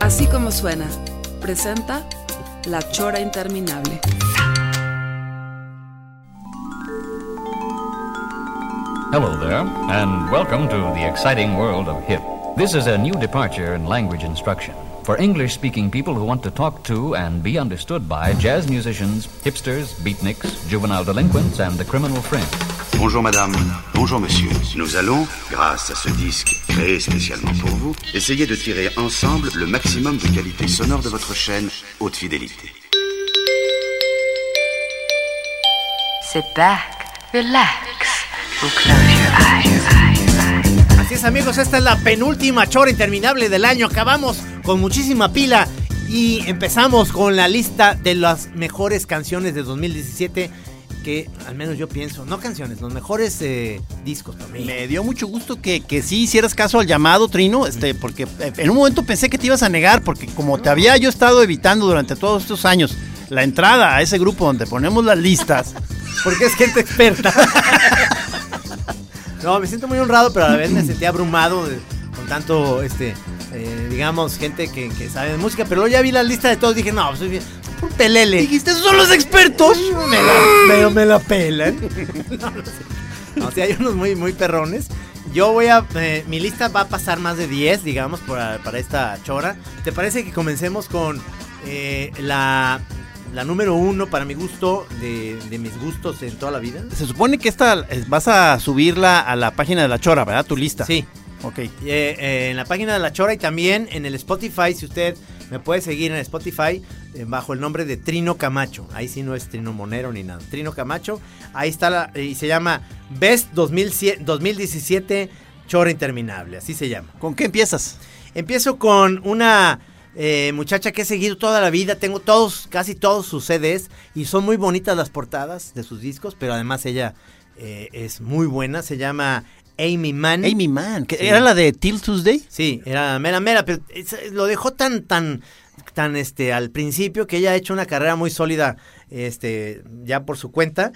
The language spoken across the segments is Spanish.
Así como suena, presenta La Chora Interminable. Hello there, and welcome to the exciting world of hip. This is a new departure in language instruction for English speaking people who want to talk to and be understood by jazz musicians, hipsters, beatniks, juvenile delinquents, and the criminal fringe. Bonjour madame, bonjour monsieur. Nous allons, grâce à ce disque créé spécialement pour vous, essayer de tirer ensemble le maximum de qualité sonore de votre chaîne haute fidélité. Sit back, relax, and close your eyes. Así es amigos, esta es la penúltima chora interminable del año. Acabamos con muchísima pila y empezamos con la lista de las mejores canciones de 2017 que al menos yo pienso, no canciones, los mejores eh, discos también. Me dio mucho gusto que, que sí hicieras caso al llamado, Trino, este, porque eh, en un momento pensé que te ibas a negar, porque como te había yo estado evitando durante todos estos años la entrada a ese grupo donde ponemos las listas. Porque es gente experta. no, me siento muy honrado, pero a la vez me sentí abrumado con tanto, este, eh, digamos, gente que, que sabe de música. Pero luego ya vi la lista de todos, dije, no, pues, un pelele. Dijiste, esos son los expertos. Me la, pero me la pelan. No, no sé. No, sí, hay unos muy, muy perrones. Yo voy a. eh, mi lista va a pasar más de 10, digamos, para, para esta chora. ¿Te parece que comencemos con eh, la, la número uno, para mi gusto, de, de mis gustos en toda la vida? Se supone que esta eh, vas a subirla a la página de la Chora, ¿verdad? Tu lista. Sí. Ok. Eh, eh, en la página de La Chora y también en el Spotify, si usted me puede seguir en Spotify bajo el nombre de Trino Camacho. Ahí sí no es Trino Monero ni nada. Trino Camacho. Ahí está la, y se llama Best 2007 2017 Chora Interminable. Así se llama. ¿Con qué empiezas? Empiezo con una eh, muchacha que he seguido toda la vida. Tengo todos, casi todos sus CDs y son muy bonitas las portadas de sus discos, pero además ella eh, es muy buena. Se llama Amy Mann. Amy Mann, que Sí. ¿era la de Till Tuesday? Sí, era mera mera, pero es- lo dejó tan tan tan este al principio que ella ha hecho una carrera muy sólida este ya por su cuenta.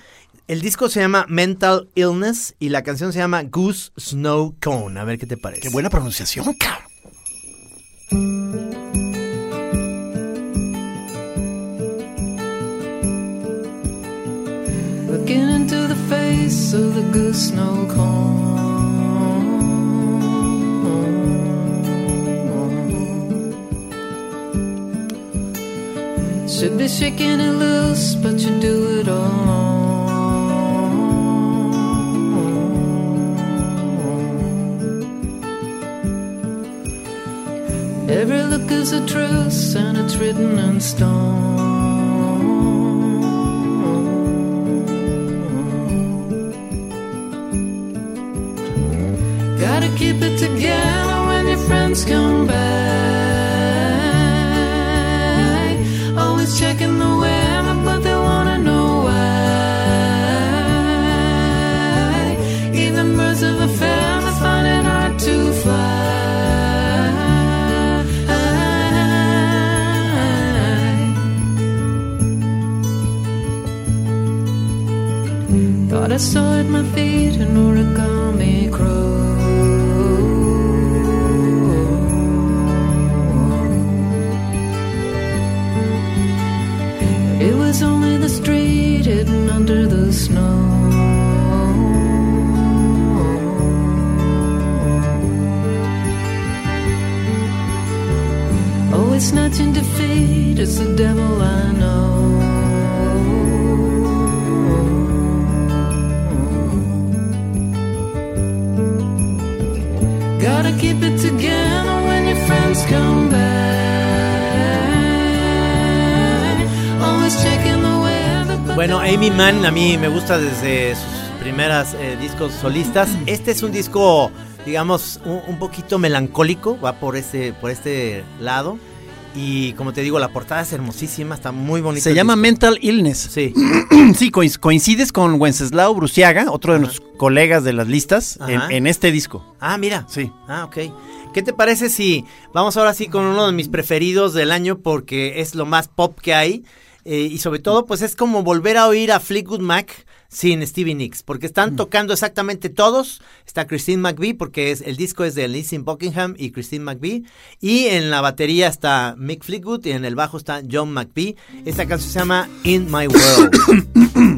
El disco se llama Mental Illness y la canción se llama Goose Snow Cone. A ver qué te parece. Qué buena pronunciación, cabrón. Looking into the face of the goose snow cone. Should be shaking it loose, but you do it alone. Every look is a truce, and it's written in stone. Gotta keep it together when your friends come back. Always checking the weather, but they wanna know why. Even birds of a feather find it hard to fly. Thought I saw at my feet an origami the devil I know. Gotta keep it together when your friends come back. Always checking the weather. but Bueno, Amy Mann a mí me gusta desde sus primeras eh, discos solistas. Este es un disco, digamos, un, un poquito melancólico, va por este, por este lado. Y como te digo, la portada es hermosísima, está muy bonita. Se llama disco. Mental Illness. Sí. sí, coinc- coincides con Wenceslao Bruciaga, otro de nuestros colegas de las listas, en este disco. Ah, mira. Sí. Ah, ok. ¿Qué te parece si vamos ahora sí con uno de mis preferidos del año porque es lo más pop que hay? Eh, y sobre todo, pues es como volver a oír a Fleetwood Mac sin Stevie Nicks, porque están tocando exactamente todos. Está Christine McVie, porque es, el disco es de Lizzie Buckingham y Christine McVie. Y en la batería está Mick Fleetwood y en el bajo está John McVie. Esta canción se llama In My World.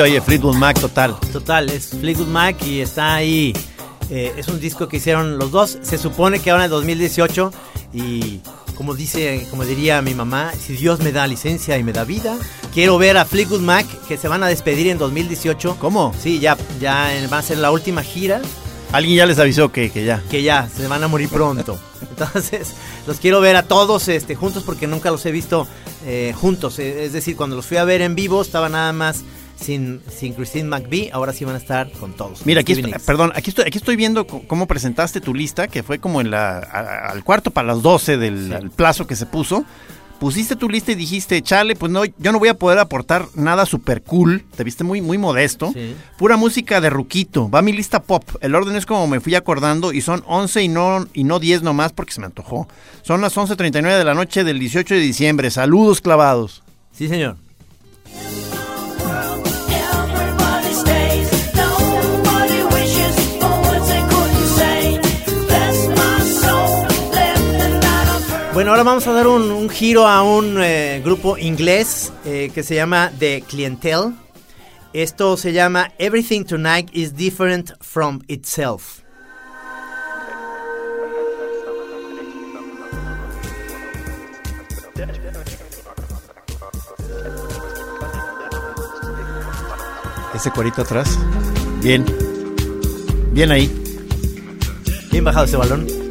Oye Fleetwood Mac total. Total, es Fleetwood Mac y está ahí. eh, es un disco que hicieron los dos. Se supone que ahora en 2018 y como dice, como diría mi mamá, si Dios me da licencia y me da vida, quiero ver a Fleetwood Mac que se van a despedir en 2018. ¿Cómo? Sí, ya, ya va a ser la última gira Alguien ya les avisó que, que ya. que ya se van a morir pronto. Entonces, los quiero ver a todos este, juntos porque nunca los he visto eh, juntos. Es decir, cuando los fui a ver en vivo estaba nada más sin, sin Christine McVie, ahora sí van a estar con todos. Mira, aquí estoy, perdón, aquí estoy, aquí estoy viendo cómo presentaste tu lista, que fue como en la, a- al cuarto para las 12 del Sí. plazo que se puso. Pusiste tu lista y dijiste, chale, pues no, yo no voy a poder aportar nada super cool. Te viste muy, muy modesto. Sí. Pura música de Ruquito. Va mi lista pop. El orden es como me fui acordando y son 11 y no, y no 10 nomás porque se me antojó. Son las 11.39 de la noche del 18 de diciembre. Saludos clavados. Sí, señor. Bueno, ahora vamos a dar un, giro a un eh, grupo inglés eh, que se llama The Clientele. Esto se llama Everything Tonight is Different from Itself. Ese cuerito atrás. Bien. Bien ahí. Bien bajado ese balón.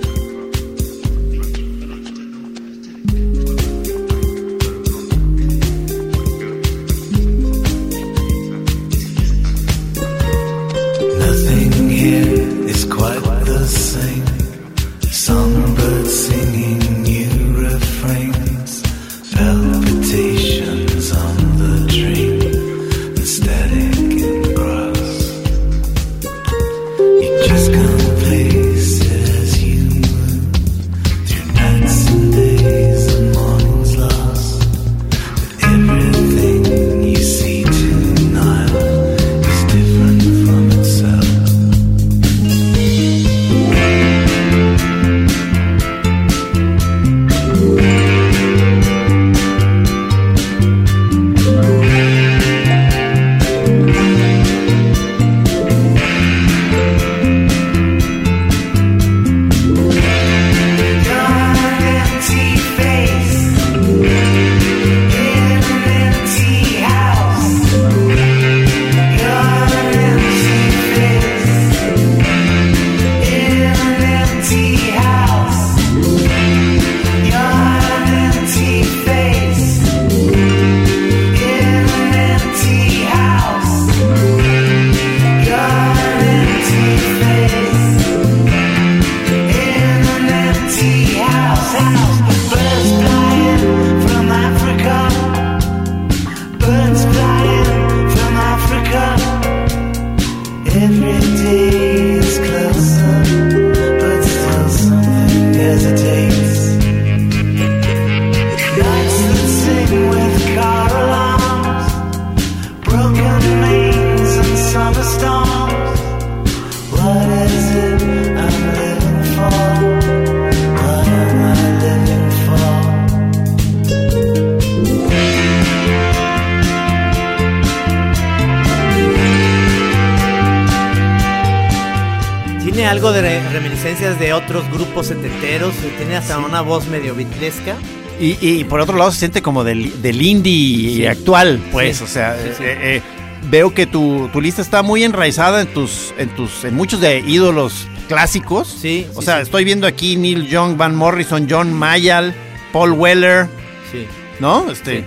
De otros grupos setenteros. Tiene hasta una voz medio beatlesca. Y, y por otro lado se siente como del, del indie Sí. actual, pues, Sí. o sea, eh, eh, veo que tu, tu lista está muy enraizada en tus, en tus, en muchos de ídolos clásicos. Sí, O sea, estoy viendo aquí Neil Young, Van Morrison, John Mayall, Paul Weller, Sí. ¿no? Este.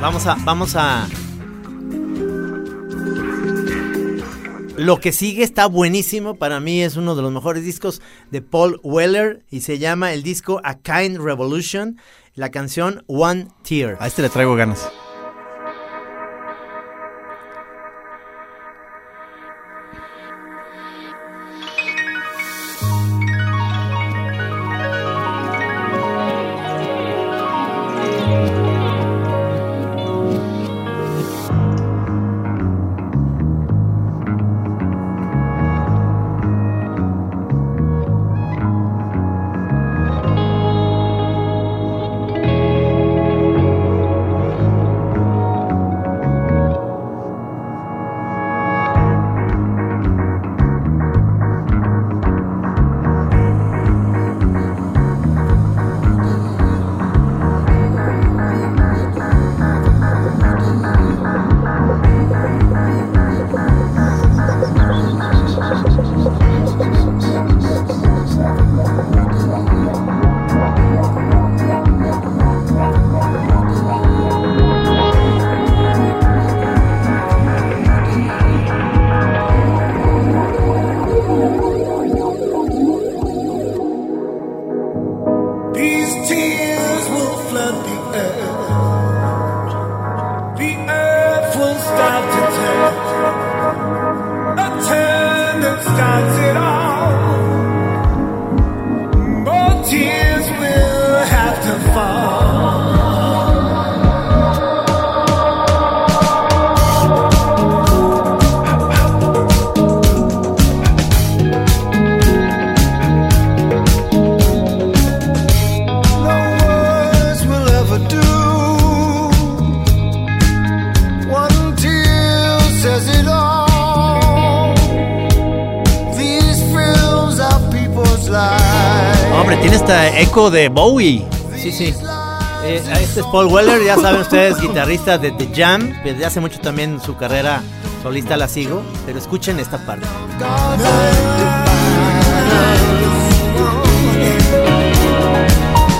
Vamos a, vamos a. Lo que sigue está buenísimo. Para mí es uno de los mejores discos de Paul Weller y se llama el disco A Kind Revolution. La canción One Tear. a este le traigo ganas. Eco de Bowie. Sí, sí. Eh, este es Paul Weller, ya saben ustedes, guitarrista de The Jam. Desde hace mucho también su carrera solista la sigo. Pero escuchen esta parte.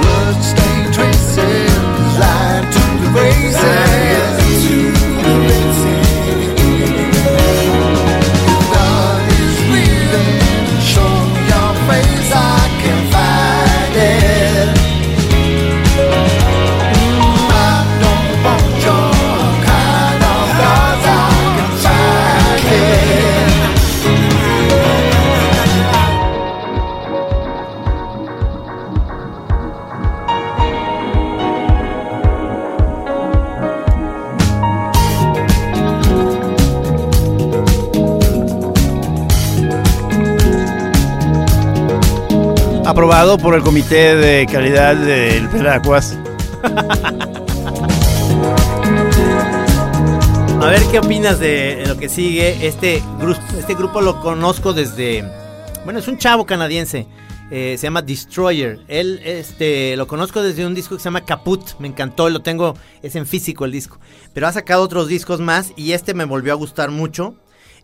Bloodstained traces line to the races. Por el Comité de Calidad del Veraguas. A ver qué opinas de lo que sigue. Este, este grupo lo conozco desde. Bueno, es un chavo canadiense. eh, se llama Destroyer. Él este, lo conozco desde un disco que se llama Caput. Me encantó, lo tengo. Es en físico el disco. Pero ha sacado otros discos más y este me volvió a gustar mucho.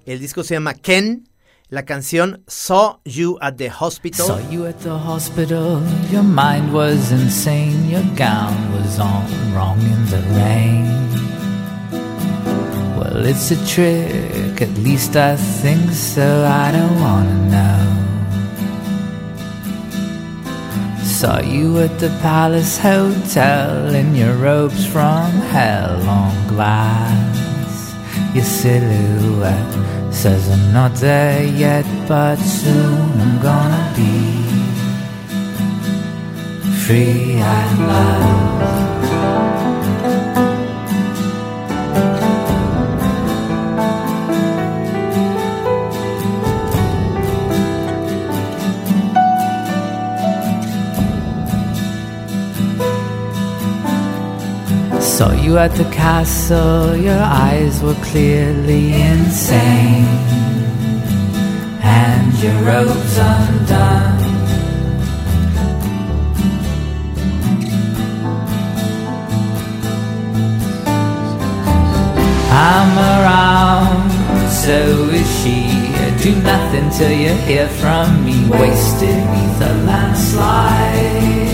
El disco se llama Ken. La canción Saw You at the Hospital. Saw you at the hospital, your mind was insane, your gown was on wrong in the rain. Well, it's a trick, at least I think so, I don't wanna know. Saw you at the Palace Hotel in your robes from hell on glass. Your silhouette says I'm not there yet, but soon I'm gonna be free at last. Saw you at the castle, your eyes were clearly insane. and your robes undone. I'm around, so is she. Do nothing till you hear from me. Wasted neath a landslide.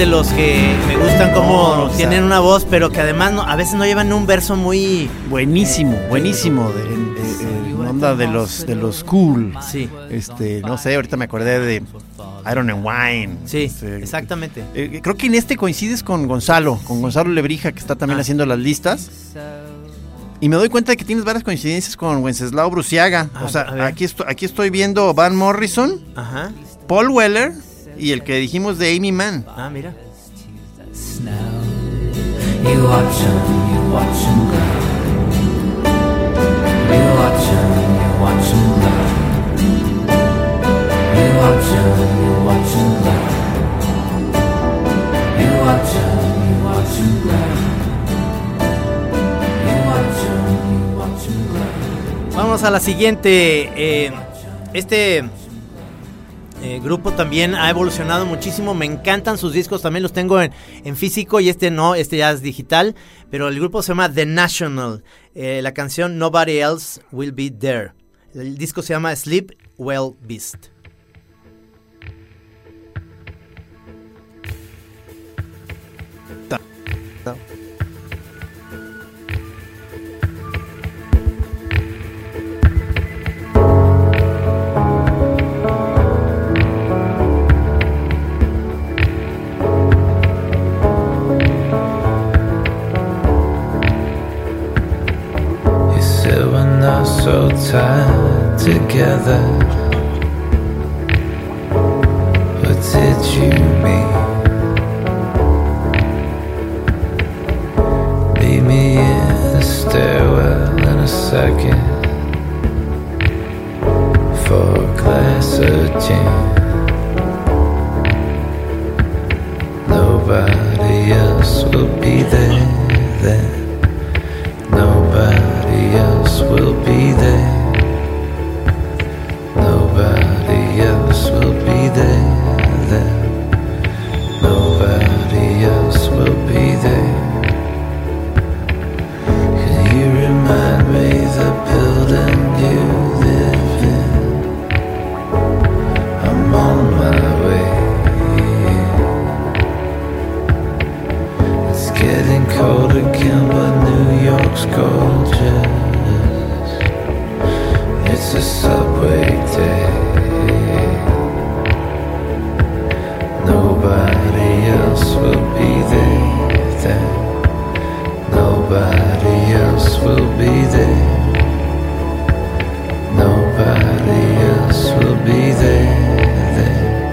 De los que me gustan como No, o sea- tienen una voz, pero que además no- a veces no llevan un verso muy... Buenísimo, buenísimo. De, en- en- en onda de los de los cool. Sí. Este, no sé, ahorita me acordé de Iron and Wine. Sí, Este, exactamente. eh, creo que en este coincides con Gonzalo, con Gonzalo Lebrija, que está también Ah. haciendo las listas. Y me doy cuenta de que tienes varias coincidencias con Wenceslao Bruciaga. Ah, o sea, aquí, estoy, aquí estoy viendo Van Morrison, Ajá. Paul Weller y el que dijimos de Amy Mann. Ah, mira. Vamos a la siguiente. eh, este eh, grupo también ha evolucionado muchísimo. Me encantan sus discos. También los tengo en, físico y este no, este ya es digital. Pero el grupo se llama The National. Eh, la canción Nobody Else Will Be There. El disco se llama Sleep Well Beast. Together. What did you mean? Meet me in the stairwell in a second for a glass of gin. Nobody else will be there then. Nobody else will be there. There then. Nobody else will be there. Can you remind me the building you live in? I'm on my way. It's getting cold again, but New York's gorgeous. It's a subway day. Nobody else will be there. Nobody else will be there then.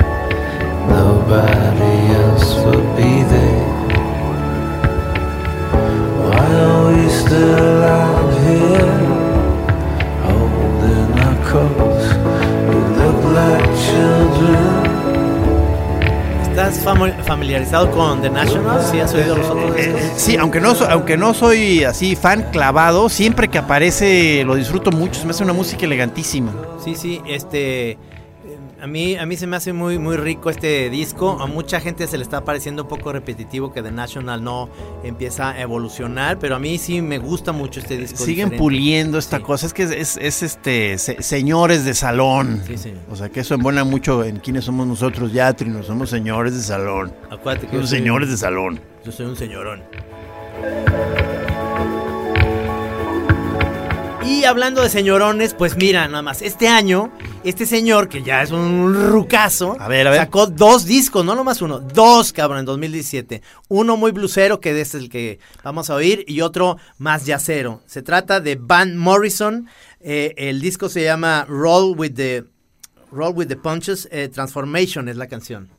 Nobody else will be there. Why are we still out here holding our coats? We look like children. ¿Estás familiarizado con The National? ¿Sí has oído los sí, aunque no, aunque no soy así fan clavado, siempre que aparece lo disfruto mucho. Se me hace una música elegantísima. Sí, sí, este a mí a mí se me hace muy muy rico este disco. A mucha gente se le está pareciendo un poco repetitivo que The National no empieza a evolucionar, pero a mí sí me gusta mucho este disco. Siguen diferente. puliendo esta Sí. cosa. Es que es, es- es, este se- señores de salón. Sí, sí. O sea que eso embona mucho en quiénes somos nosotros ya, Trino. Somos señores de salón. Acuérdate que Somos señores de salón. Yo soy un señorón. Y hablando de señorones, pues mira, nada más, este año, este señor, que ya es un rucazo, A ver, a ver. sacó dos discos, no nomás uno, dos, cabrón, en 2017. Uno muy blusero, que es el que vamos a oír, y otro más yacero. Se trata de Van Morrison, eh, el disco se llama Roll with the Roll with the Punches, eh, Transformation es la canción.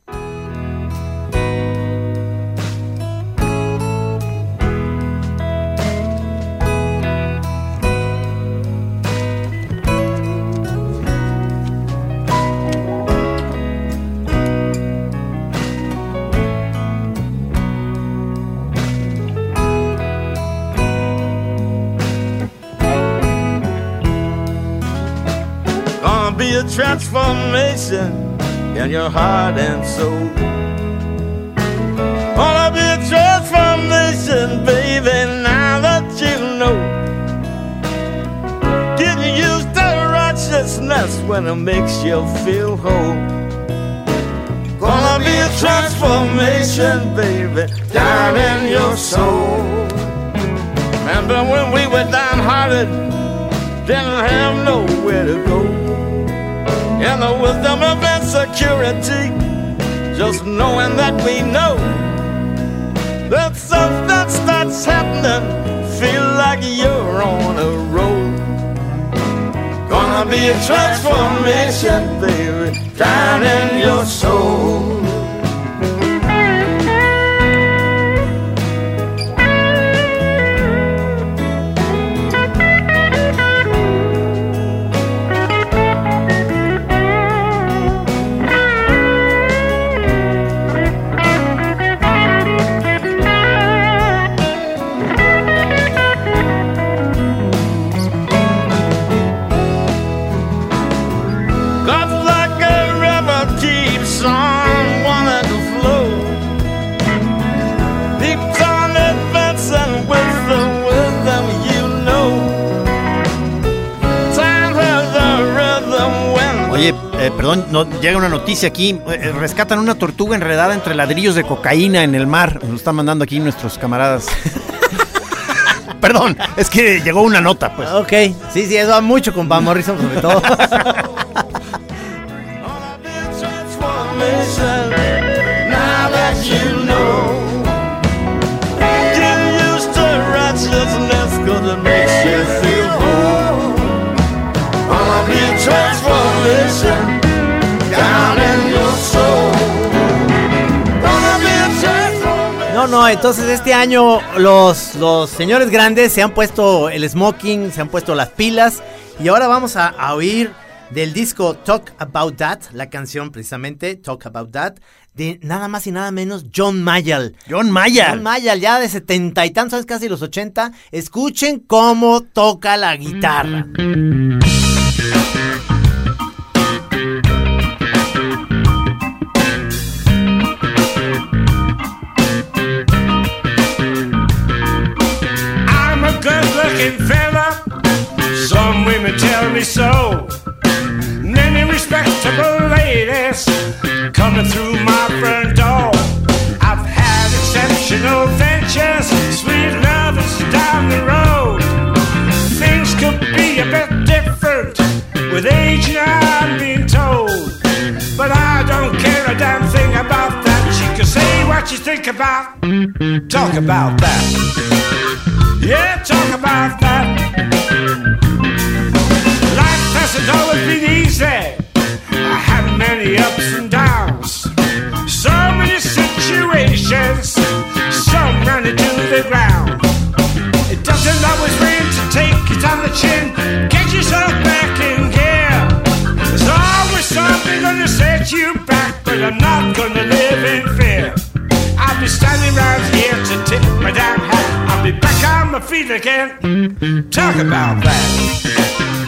Transformation in your heart and soul. Gonna be a transformation, baby, now that you know. Getting used to righteousness when it makes you feel whole. Gonna be a transformation, baby, down in your soul. Remember when we were downhearted? didn't have nowhere to go. In the wisdom of insecurity, just knowing that we know that something starts happening, feel like you're on a roll. Gonna be a transformation, baby, down in your soul. Perdón, no, llega una noticia aquí. eh, eh, rescatan una tortuga enredada entre ladrillos de cocaína en el mar. Nos están mandando aquí nuestros camaradas. perdón, es que llegó una nota, pues. Ok, sí, sí, eso va mucho con Van Morrison sobre todo. No, entonces este año los, los señores grandes se han puesto el smoking, se han puesto las pilas y ahora vamos a, a oír del disco Talk About That, la canción precisamente Talk About That, de nada más y nada menos John Mayall. John Mayall. John Mayall, ya de setenta y tantos, casi los ochenta. Escuchen cómo toca la guitarra. Looking fella. Some women tell me so. Many respectable ladies coming through my front door. I've had exceptional ventures, sweet lovers down the road. Things could be a bit different with age now I'm being told. But I don't care a damn thing about that. You can say what you think about, talk about that. Yeah, talk about that. Life hasn't always been easy. I had many ups and downs. So many situations, some ran into the ground. It doesn't always rain to take it on the chin. Get yourself back in something gonna set you back, but I'm not gonna live in fear. I'll be standing right here to tip my damn hat. I'll be back on my feet again. Talk about that.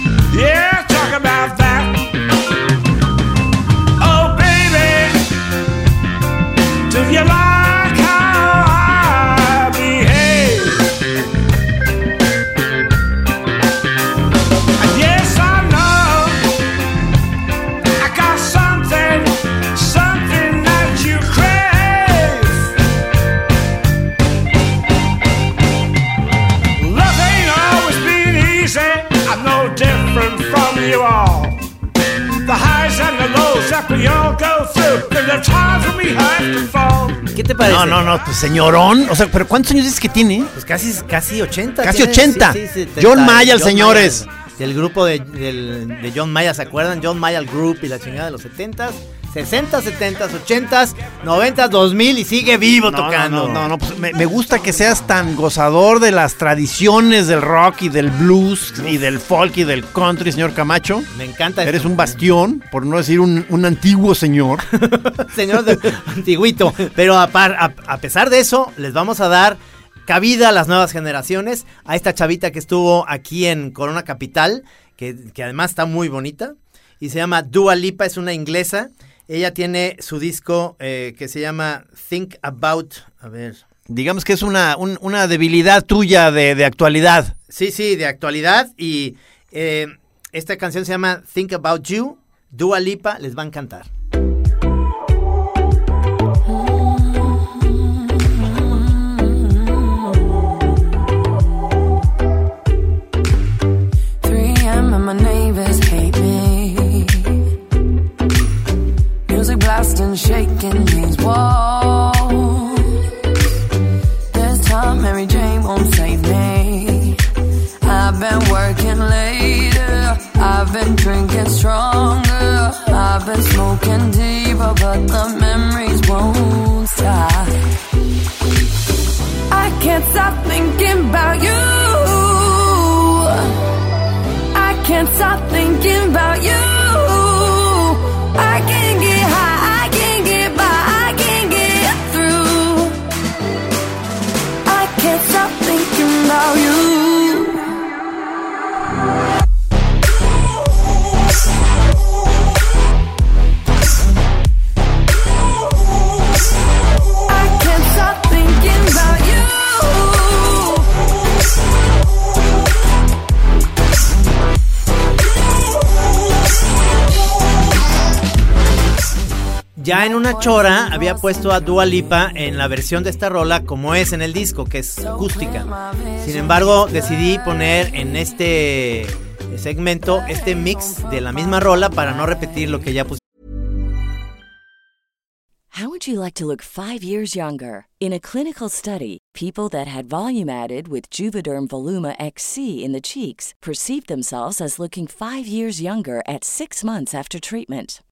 Te parece? No, no, no, pues señorón. O sea, pero ¿cuántos años dices que tiene? Pues casi, casi 80. Casi tiene, 80. sí, sí, sí, John 70, Mayall, John señores. Mayall. del grupo de, del- de John Mayer, ¿se acuerdan? John Mayer Group y la chingada de los 70s, 60s, 70s, 80s, 90s, 2000 y sigue vivo No, tocando. No, no, no, pues me, me gusta que seas tan gozador de las tradiciones del rock y del blues y del folk y del country, señor Camacho. Me encanta Eres esto. un bastión, por no decir un, un antiguo señor. señor de antiguito. Pero a, par- a- a pesar de eso, les vamos a dar cabida a las nuevas generaciones, a esta chavita que estuvo aquí en Corona Capital, que, que además está muy bonita, y se llama Dua Lipa, es una inglesa. Ella tiene su disco eh, que se llama Think About, a ver, Digamos que es una, un- una debilidad tuya de, de actualidad. sí, sí, de actualidad, y eh, esta canción se llama Think About You, Dua Lipa, les va a encantar. Music blasting, shaking these walls. This time Mary Jane won't save me. I've been working later. I've been drinking stronger. I've been smoking deeper, but the memories won't stop. I can't stop thinking about you. I can't stop thinking about you. About you. Ya en una chora había puesto a Dua Lipa en la versión de esta rola como es en el disco, que es acústica. Sin embargo, decidí poner en este segmento este mix de la misma rola para no repetir lo que ya puse. How would you like to look five years younger? In a clinical study, people that had volume added with Juvederm Voluma XC in the cheeks perceived themselves as looking five years younger at six months after treatment.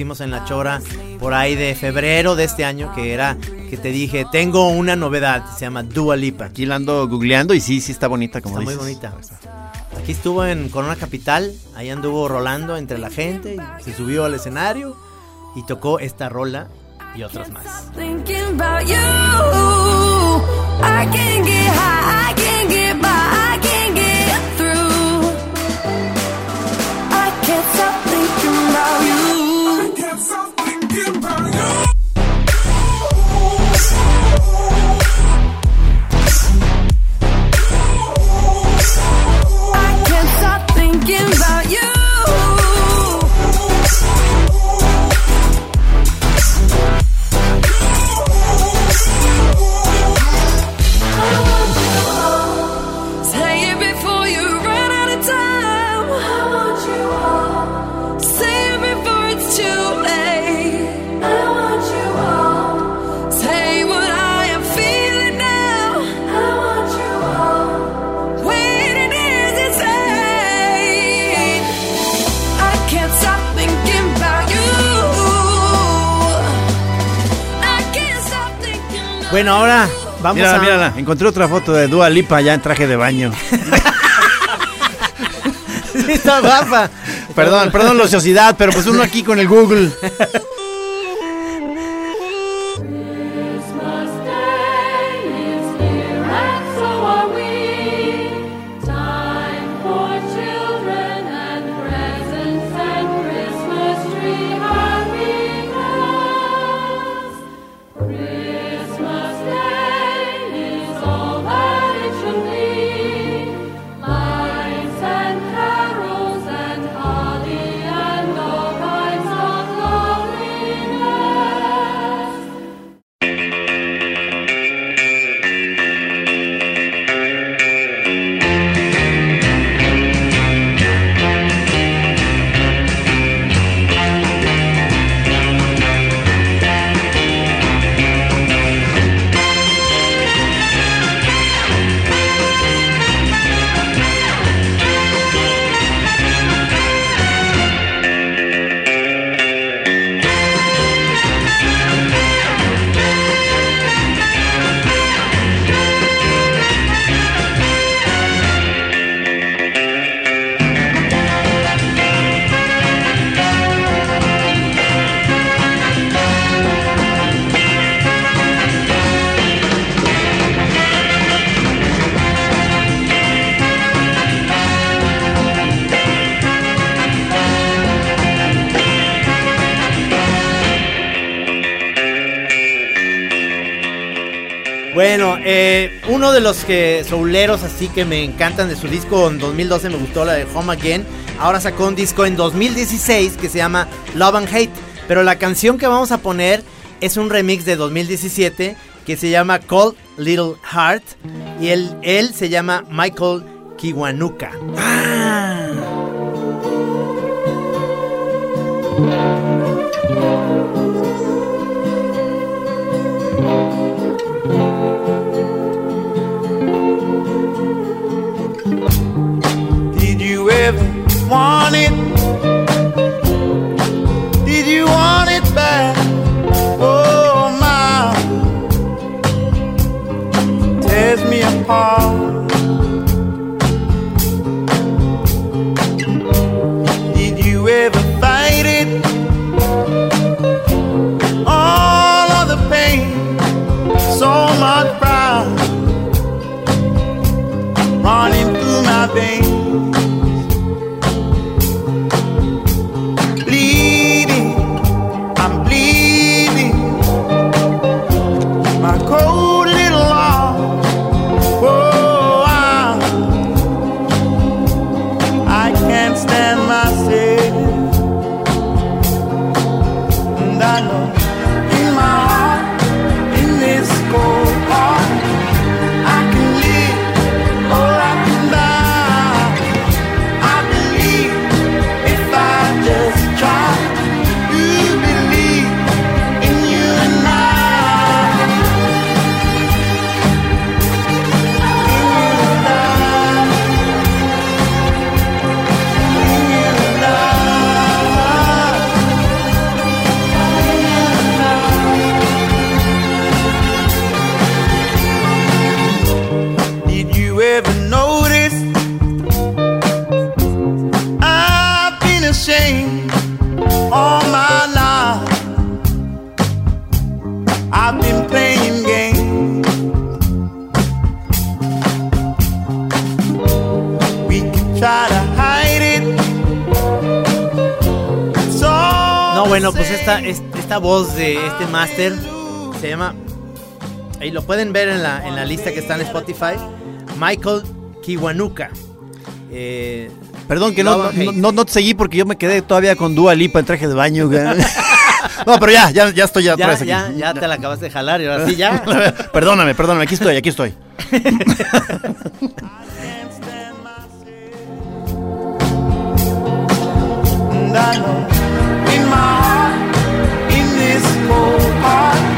Hicimos en la chora por ahí de febrero de este año, que era que te dije, tengo una novedad, se llama Dua Lipa. Aquí la ando googleando y sí, sí está bonita como Está muy bonita. Aquí estuvo en Corona Capital, ahí anduvo rolando entre la gente, y se subió al escenario y tocó esta rola y otras más. Bueno, ahora vamos mírala, a... mírala. Encontré otra foto de Dua Lipa ya en traje de baño. Sí, está guapa. perdón, perdón la ociosidad, pero pues uno aquí con el Google. De los que souleros así que me encantan de su disco en 2012 me gustó la de Home Again. Ahora sacó un disco en 2016 que se llama Love and Hate. Pero la canción que vamos a poner es un remix de 2017 que se llama Cold Little Heart. Y él, él se llama Michael Kiwanuka. Did want it? Did you want it back? Oh my, tears me apart. Esta voz de este máster se llama. Ahí lo pueden ver en la, en la lista que está en Spotify. Michael Kiwanuka. Eh, Perdón que no, no, no, no te seguí porque yo me quedé todavía con Dua Lipa en traje de baño. no, pero ya, ya, ya estoy ya otra ya, vez aquí. ya, ya te la acabas de jalar y ahora sí ya. perdóname, perdóname, aquí estoy, aquí estoy. heart,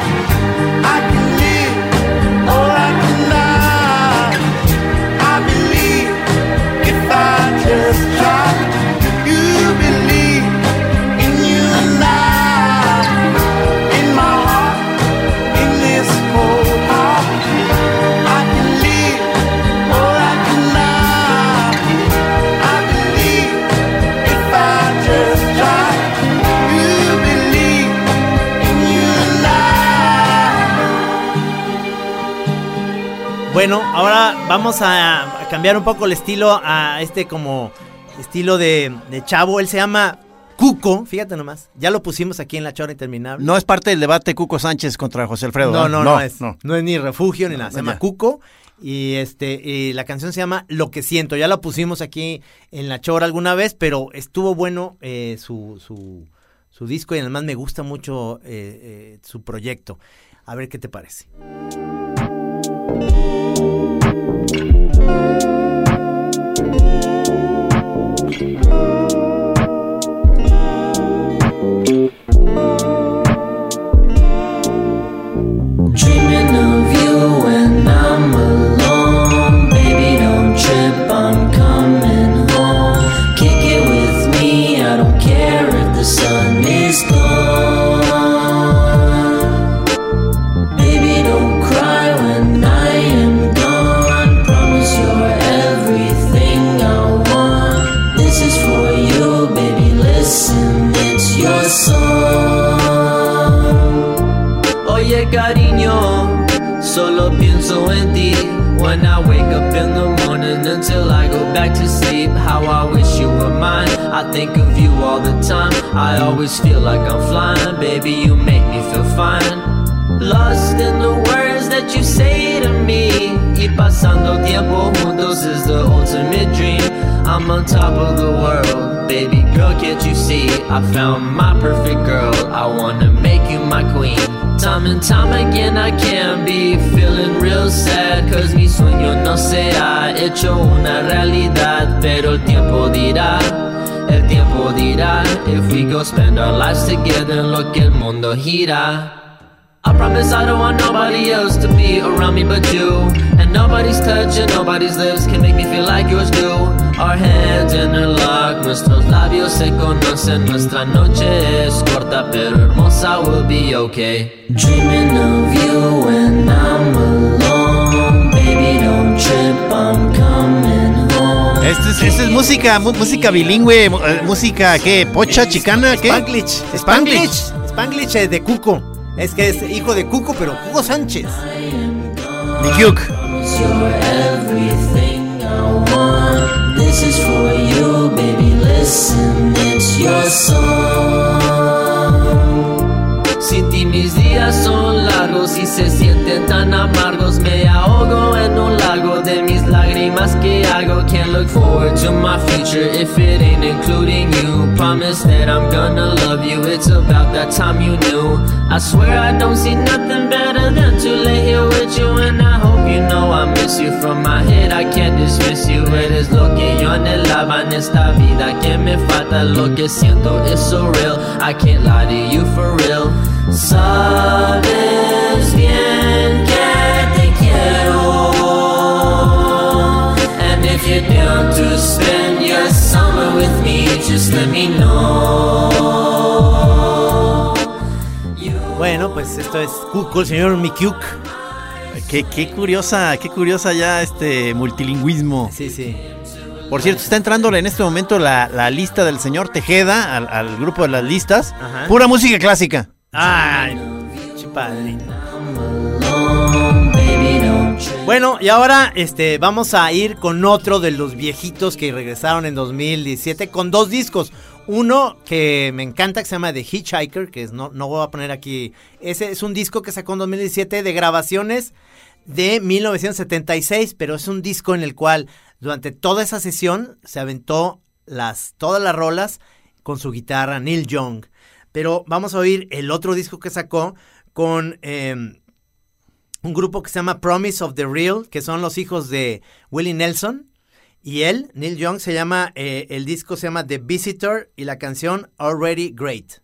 Bueno, ahora vamos a, a cambiar un poco el estilo a este como estilo de, de chavo. Él se llama Cuco, fíjate nomás. Ya lo pusimos aquí en la chora interminable. No es parte del debate Cuco Sánchez contra José Alfredo. No, ¿eh? no, no, es, no. no. es ni refugio ni nada. Se llama ya. Cuco. Y este, y la canción se llama Lo que siento. Ya la pusimos aquí en la chora alguna vez, pero estuvo bueno eh, su, su, su disco y además me gusta mucho eh, eh, su proyecto. A ver qué te parece. Up in the morning until I go back to sleep How I wish you were mine, I think of you all the time I always feel like I'm flying, baby you make me feel fine Lost in the words that you say to me. Y pasando tiempo juntos is the ultimate dream. I'm on top of the world, baby girl, can't you see? I found my perfect girl, I wanna make you my queen. Time and time again I can't be feeling real sad. Cause mi sueño no se ha hecho una realidad Pero el tiempo dirá, el tiempo dirá If we go spend our lives together lo que el mundo gira. I promise I don't want nobody else to be around me but you. And nobody's touch and nobody's lips can make me feel like yours do Our hands interlock, nuestros labios se conocen Nuestra noche es corta pero hermosa, we'll be okay Dreaming of you when I'm alone Baby don't trip, I'm coming home Esta es, esta es música, música bilingüe, eh, música, ¿qué? ¿Pocha, chicana? ¿Qué? Spanglish. Spanglish. Spanglish eh, de Cuco. Es que es hijo de Cuco, pero Cuco Sánchez. I want. This is for you, baby. Listen, it's your song. Sin ti mis días son largos y se sienten tan amargos. Me ahogo en un lago de mis lágrimas que hago. Can't look forward to my future if it ain't including you. Promise that I'm gonna love you. It's about that time you knew. I swear I don't see nothing better than to lay here with you. And I hope you know I miss you. From my head I can't dismiss you. Eres lo que yo anhelaba en esta vida que me falta. Lo que siento is so real. I can't lie to you for real. Sabes bien que te quiero. And if you're down to spend your summer with me, just let me know. Bueno, pues esto es Cuco, el señor Mikyuk. Qué, qué curiosa, qué curiosa ya este multilingüismo. Sí, sí. Por cierto, está entrando en este momento la, la lista del señor Tejeda al, al grupo de las listas. Ajá. Pura música clásica. Ay. Bueno, y ahora este, vamos a ir con otro de los viejitos que regresaron en 2017 con dos discos. Uno que me encanta que se llama The Hitchhiker, que es, no, no voy a poner aquí. Ese es un disco que sacó en 2017 de grabaciones de 1976, pero es un disco en el cual durante toda esa sesión se aventó las, todas las rolas con su guitarra Neil Young. Pero vamos a oír el otro disco que sacó con eh, un grupo que se llama Promise of the Real, que son los hijos de Willie Nelson. Y él, Neil Young, se llama, eh, el disco se llama The Visitor y la canción Already Great.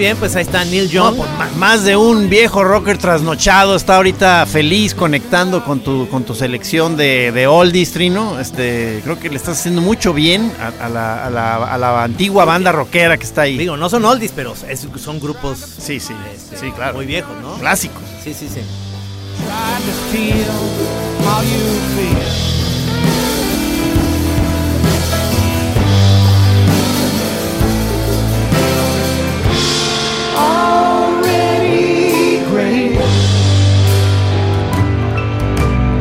Bien, pues ahí está Neil No, Young. pues, más de un viejo rocker trasnochado está ahorita feliz conectando con tu, con tu selección de, de oldies, Trino. Este, creo que le estás haciendo mucho bien a, a la, a la- a la antigua banda rockera que está ahí. Digo, no son oldies, pero es- son grupos sí, sí, este, sí, claro. muy viejos, ¿no? Clásicos. Sí, sí, sí.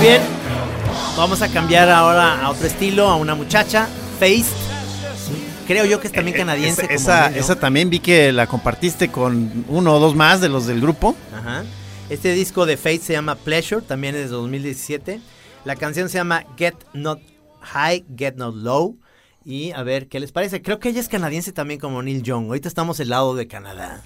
bien. Vamos a cambiar ahora a otro estilo, a una muchacha, Face. Creo yo que es también canadiense. Esa, como esa, esa también vi que la compartiste con uno o dos más de los del grupo. Ajá. Este disco de Fate se llama Pleasure, también es de 2017. La canción se llama Get Not High, Get Not Low. Y a ver, ¿qué les parece? Creo que ella es canadiense también como Neil Young. Ahorita estamos del lado de Canadá.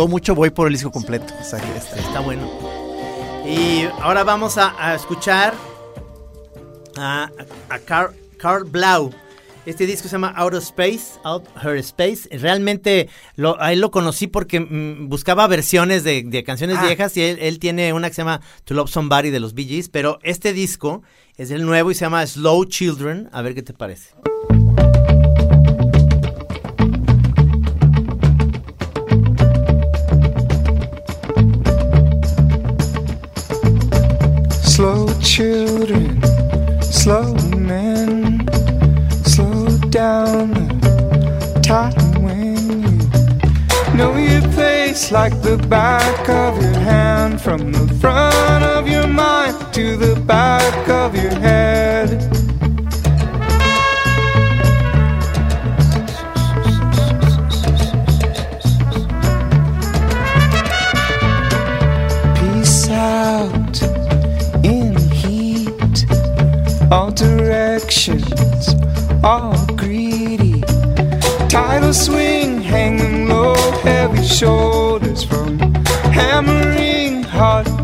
Gustó mucho, voy por el disco completo. O sea, que está- Está bueno. Y ahora vamos a, a escuchar a, a Carl, Carl Blau. Este disco se llama Out of Space, Out Her Space. Realmente lo, a él lo conocí porque mm, buscaba versiones de, de canciones Ah. viejas y él, él tiene una que se llama To Love Somebody de los Bee Gees, pero este disco es el nuevo y se llama Slow Children. A ver qué te parece. Like the back of your hand, from the front of your mind to the back of your head. Peace out in heat, all directions, all greedy. Tidal swing hanging heavy shoulders from hammering hot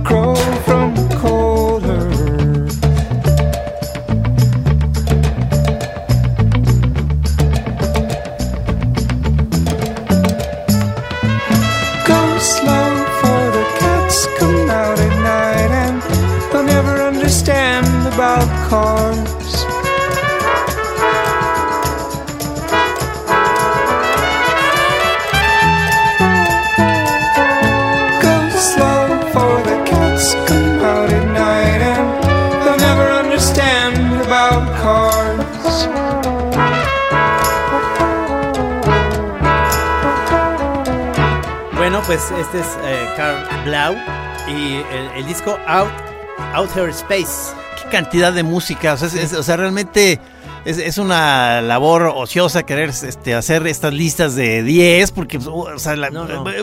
pues este es eh, Carl Blau y el, el disco Out, Outer Space. Qué cantidad de música, o sea, es- es- o sea, realmente es, es una labor ociosa querer este, hacer estas listas de 10, porque pues, o sea, la-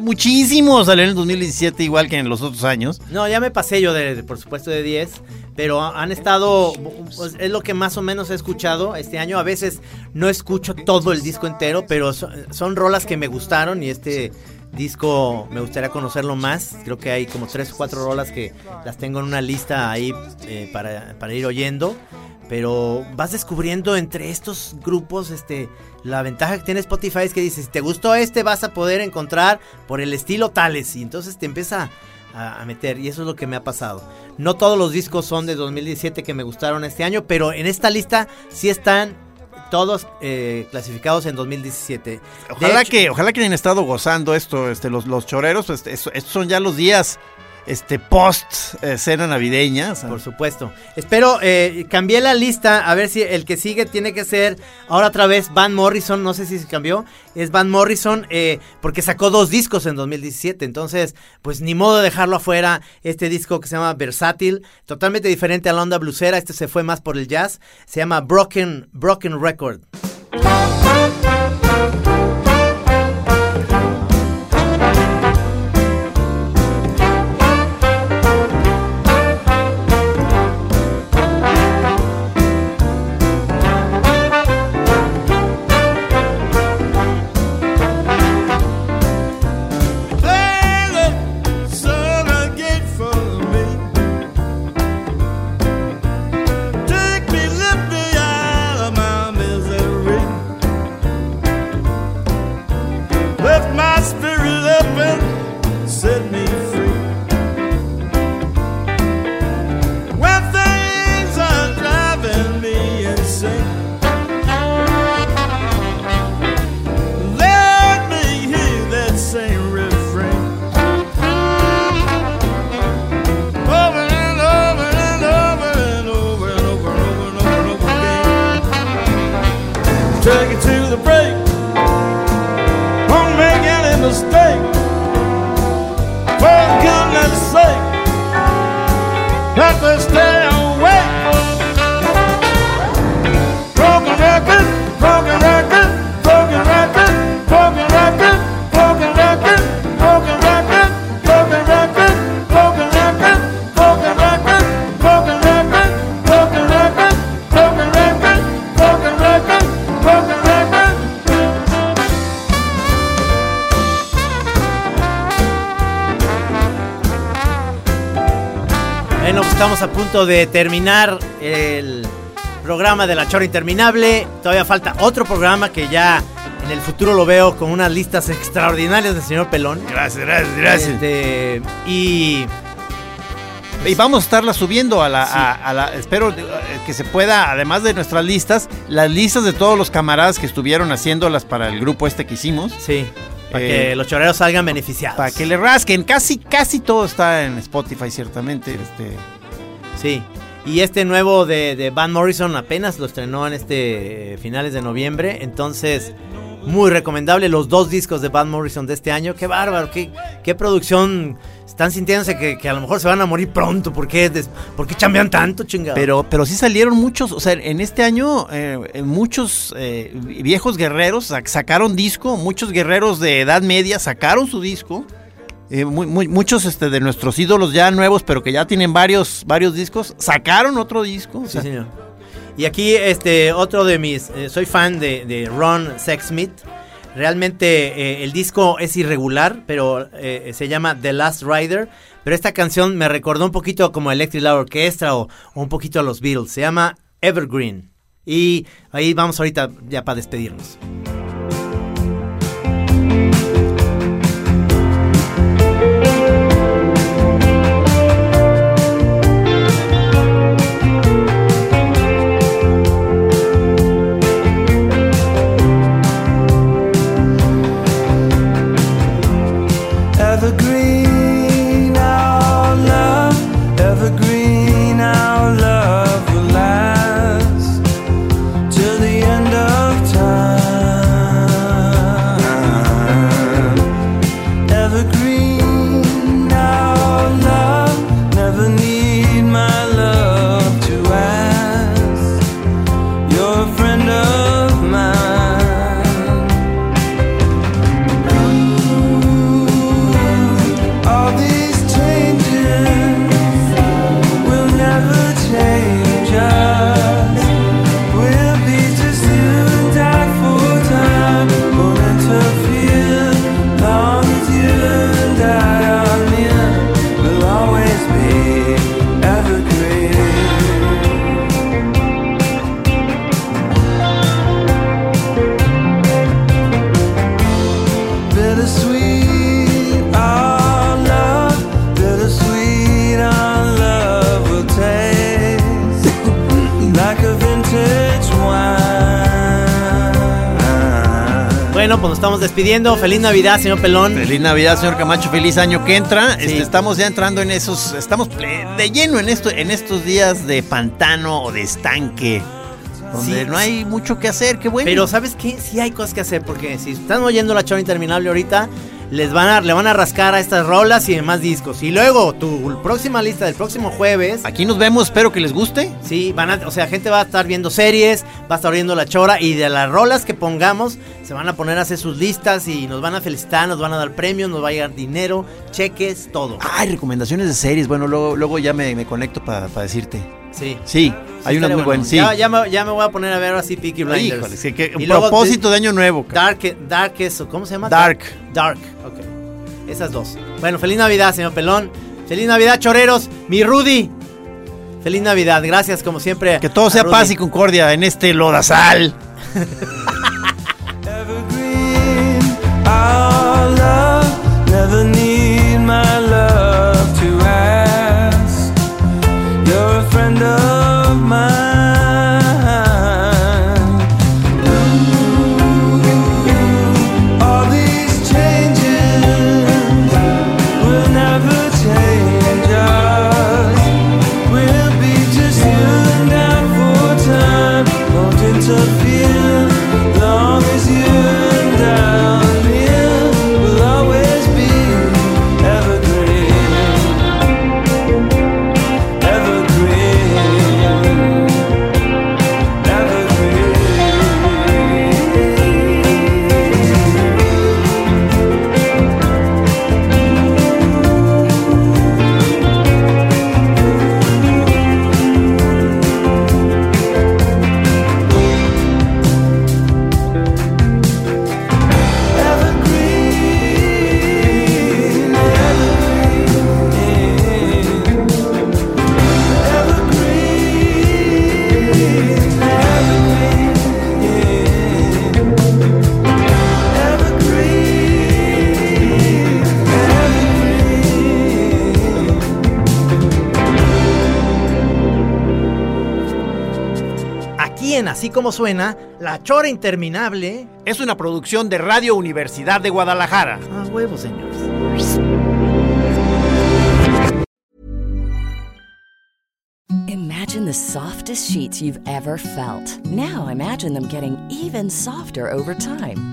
muchísimos salieron en el 2017 igual que en los otros años. No, ya me pasé yo de, de, por supuesto de 10, pero han estado, pues, es lo que más o menos he escuchado este año. A veces no escucho todo el disco entero, pero son, son rolas que me gustaron y este disco me gustaría conocerlo más. Creo que hay como tres o cuatro rolas que las tengo en una lista ahí eh, para, para ir oyendo. Pero vas descubriendo entre estos grupos, este, la ventaja que tiene Spotify es que dices, si te gustó este, vas a poder encontrar por el estilo tales. Y entonces te empieza a, a meter. Y eso es lo que me ha pasado. No todos los discos son de 2017 que me gustaron este año, pero en esta lista sí están todos eh, clasificados en 2017. De Ojalá hecho- que, ojalá que hayan estado gozando esto, este, los, los choreros, pues, estos son ya los días este, post eh, cena navideña. Por supuesto. Espero, eh, cambié la lista, a ver si el que sigue tiene que ser ahora otra vez Van Morrison, no sé si se cambió, es Van Morrison eh, porque sacó dos discos en 2017, entonces pues ni modo de dejarlo afuera, este disco que se llama Versátil, totalmente diferente a la onda blusera, este se fue más por el jazz, se llama Broken, Broken Record. Punto de terminar el programa de La Chora Interminable. Todavía falta otro programa que ya en el futuro lo veo con unas listas extraordinarias del señor Pelón. Gracias, gracias, gracias. Este, y Y vamos a estarla subiendo a la, a- a la- espero eh, que se pueda, además de nuestras listas, las listas de todos los camaradas que estuvieron haciéndolas para el grupo este que hicimos. Sí. Para que los choreros salgan beneficiados. Para que le rasquen. Casi, casi todo está en Spotify, ciertamente. Este, Sí. Y este nuevo de, de Van Morrison apenas lo estrenó en este eh, finales de noviembre. Entonces, muy recomendable los dos discos de Van Morrison de este año. Qué bárbaro, qué, qué producción. Están sintiéndose que, que a lo mejor se van a morir pronto. ¿Por qué, des- ¿por qué chambean tanto, chingado? Pero, pero sí salieron muchos, o sea, en este año eh, muchos eh, viejos guerreros sac- sacaron disco, muchos guerreros de edad media sacaron su disco. Eh, muy- muy- muchos este, de nuestros ídolos ya nuevos, pero que ya tienen varios, varios discos, sacaron otro disco. o Sí, señor. Y aquí, este, otro de mis. eh, soy fan de, de Ron Sexsmith. Realmente eh, el disco es irregular, pero eh, se llama The Last Rider. Pero esta canción me recordó un poquito como Electric Light Orchestra o, o un poquito a los Beatles. Se llama Evergreen. Y ahí vamos ahorita ya para despedirnos. Always pues nos estamos despidiendo. Feliz Navidad, señor Pelón. Feliz Navidad, señor Camacho. Feliz año que entra. Este, estamos ya entrando en esos, estamos de lleno en esto, en estos días de pantano o de estanque, donde Sí. no hay mucho que hacer. Qué bueno. Pero ¿sabes qué? Sí hay cosas que hacer porque si están oyendo la chora interminable ahorita, les van a, le van a rascar a estas rolas y demás discos. Y luego tu próxima lista del próximo jueves. Aquí nos vemos, espero que les guste. Sí, van a, o sea, gente va a estar viendo series, va a estar viendo la chora y de las rolas que pongamos se van a poner a hacer sus listas y nos van a felicitar, nos van a dar premios, nos va a llegar dinero, cheques, todo. Ay, recomendaciones de series. Bueno, luego, luego ya me, me conecto para decirte. Sí. Sí, hay estaría muy bueno. buenas. Sí. Ya, ya me, ya me voy a poner a ver así Peaky Blinders. Híjole, sí, que- Y un propósito de año nuevo. cara. Dark, Dark eso, ¿cómo se llama? Dark. Dark, ok. Esas dos. Bueno, feliz Navidad, señor Pelón. Feliz Navidad, choreros. Mi Rudy. Feliz Navidad, gracias como siempre. Que todo sea paz y concordia en este lodazal. Así Como Suena, La Chora Interminable. Es una producción de Radio Universidad de Guadalajara. A huevo, señores. Imagine the softest sheets you've ever felt. Now imagine them getting even softer over time.